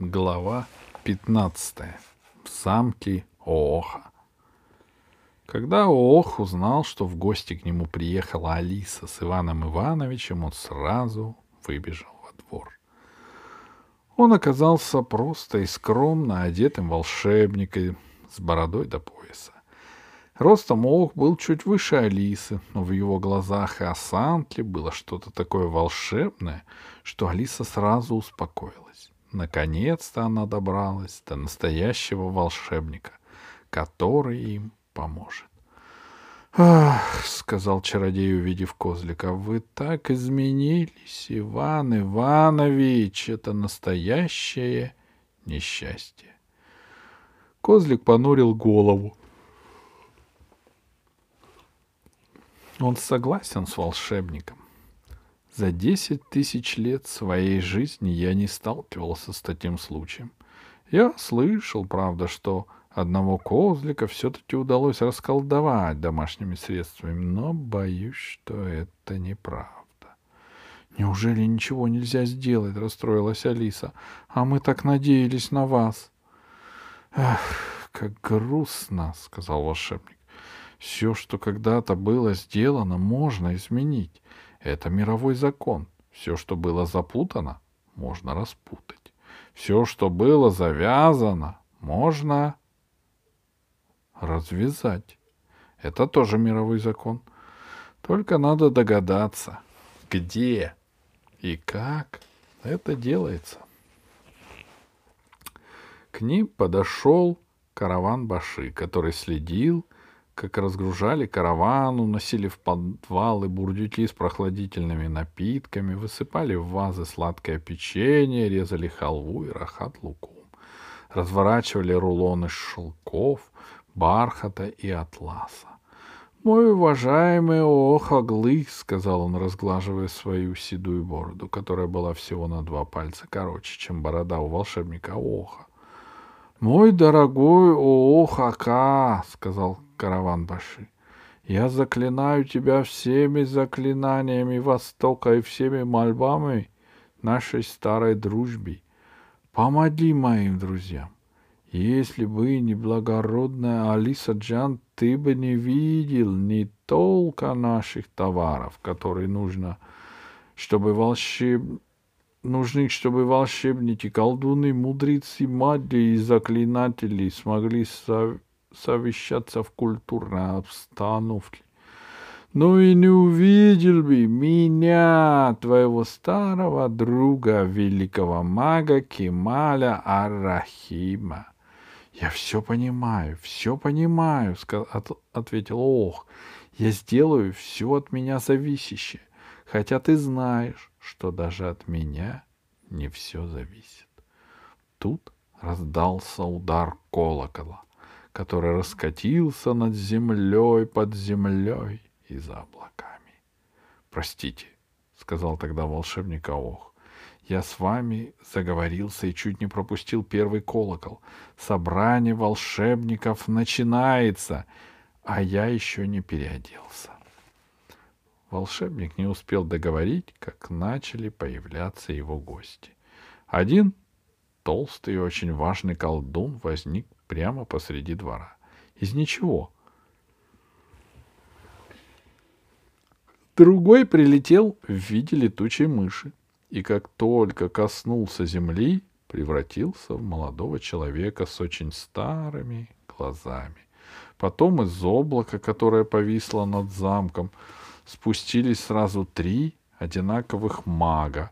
Глава 15. В замке Ооха. Когда Оох узнал, что в гости к нему приехала Алиса с Иваном Ивановичем, он сразу выбежал во двор. Он оказался просто и скромно одетым волшебником с бородой до пояса. Ростом Оух был чуть выше Алисы, но в его глазах и осанке было что-то такое волшебное, что Алиса сразу успокоилась. Наконец-то она добралась до настоящего волшебника, который им поможет. «Ах!» — сказал чародей, увидев козлика. «Вы так изменились, Иван Иванович! Это настоящее несчастье!» Козлик понурил голову. Он согласен с волшебником. За десять тысяч лет своей жизни я не сталкивался с таким случаем. Я слышал, правда, что одного козлика все-таки удалось расколдовать домашними средствами, но боюсь, что это неправда. Неужели ничего нельзя сделать? расстроилась Алиса. А мы так надеялись на вас. Эх, как грустно, сказал волшебник. Все, что когда-то было сделано, можно изменить. Это мировой закон. Все, что было запутано, можно распутать. Все, что было завязано, можно развязать. Это тоже мировой закон. Только надо догадаться, где и как это делается. К ним подошел караван Баши, который следил как разгружали караван, уносили в подвалы бурдюки с прохладительными напитками, высыпали в вазы сладкое печенье, резали халву и рахат лукум, разворачивали рулоны шелков, бархата и атласа. «Мой уважаемый Охаглы», — сказал он, разглаживая свою седую бороду, которая была всего на два пальца короче, чем борода у волшебника Оха. «Мой дорогой Оохака», — сказал караван Баши. Я заклинаю тебя всеми заклинаниями Востока и всеми мольбами нашей старой дружбе. Помоги моим друзьям. Если бы не благородная Алиса Джан, ты бы не видел ни толка наших товаров, которые нужно, чтобы волшеб... нужны, чтобы волшебники, колдуны, мудрецы, маги и заклинатели смогли сов совещаться в культурной обстановке. Ну и не увидел бы меня, твоего старого друга, великого мага Кемаля Аррахима. Я все понимаю, все понимаю, ответил Ох. Я сделаю все от меня зависящее, хотя ты знаешь, что даже от меня не все зависит. Тут раздался удар колокола который раскатился над землей, под землей и за облаками. «Простите», — сказал тогда волшебник Аох, — «я с вами заговорился и чуть не пропустил первый колокол. Собрание волшебников начинается, а я еще не переоделся». Волшебник не успел договорить, как начали появляться его гости. Один толстый и очень важный колдун возник прямо посреди двора. Из ничего. Другой прилетел в виде летучей мыши, и как только коснулся земли, превратился в молодого человека с очень старыми глазами. Потом из облака, которое повисло над замком, спустились сразу три одинаковых мага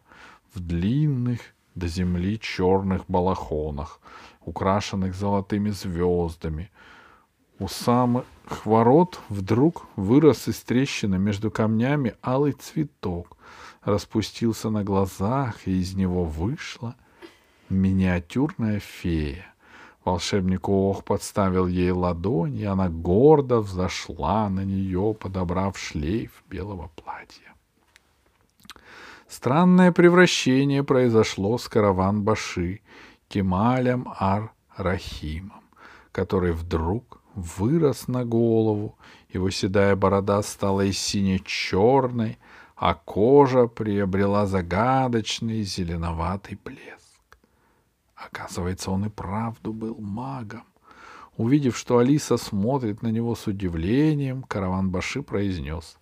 в длинных до земли черных балахонах, украшенных золотыми звездами. У самых ворот вдруг вырос из трещины между камнями алый цветок, распустился на глазах, и из него вышла миниатюрная фея. Волшебник Ох подставил ей ладонь, и она гордо взошла на нее, подобрав шлейф белого платья. Странное превращение произошло с караван-баши, Кемалем Ар-Рахимом, который вдруг вырос на голову, его седая борода стала и сине-черной, а кожа приобрела загадочный зеленоватый блеск. Оказывается, он и правду был магом. Увидев, что Алиса смотрит на него с удивлением, караван Баши произнес.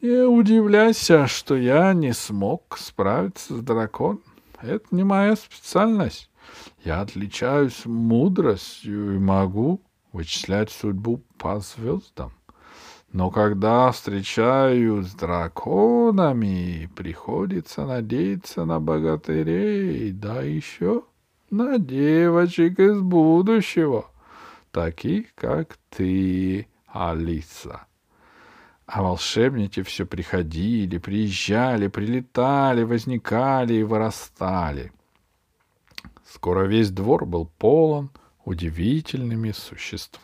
Не удивляйся, что я не смог справиться с драконом. Это не моя специальность. Я отличаюсь мудростью и могу вычислять судьбу по звездам. Но когда встречаюсь с драконами, приходится надеяться на богатырей, да еще на девочек из будущего, таких, как ты, Алиса. А волшебники все приходили, приезжали, прилетали, возникали и вырастали. Скоро весь двор был полон удивительными существами.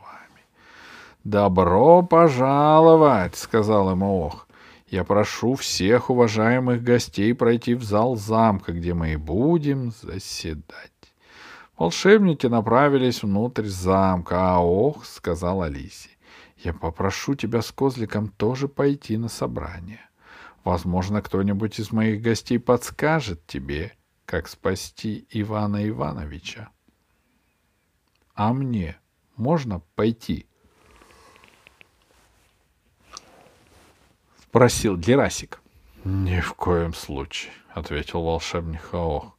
«Добро пожаловать!» — сказал ему Ох. «Я прошу всех уважаемых гостей пройти в зал замка, где мы и будем заседать». Волшебники направились внутрь замка, а Ох сказал Алисе. Я попрошу тебя с козликом тоже пойти на собрание. Возможно, кто-нибудь из моих гостей подскажет тебе, как спасти Ивана Ивановича. А мне можно пойти? Спросил Герасик. Ни в коем случае, ответил волшебник Хаох.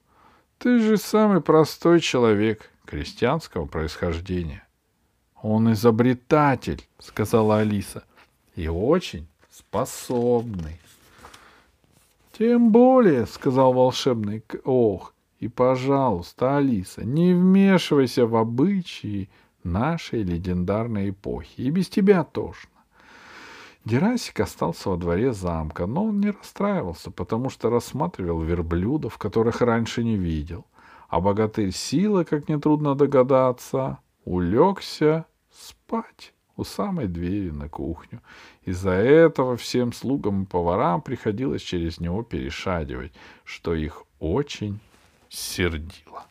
Ты же самый простой человек крестьянского происхождения. Он изобретатель, сказала Алиса, и очень способный. Тем более, сказал волшебный ох, и, пожалуйста, Алиса, не вмешивайся в обычаи нашей легендарной эпохи. И без тебя тошно. Герасик остался во дворе замка, но он не расстраивался, потому что рассматривал верблюдов, которых раньше не видел. А богатырь силы, как нетрудно догадаться, улегся спать у самой двери на кухню. Из-за этого всем слугам и поварам приходилось через него перешагивать, что их очень сердило.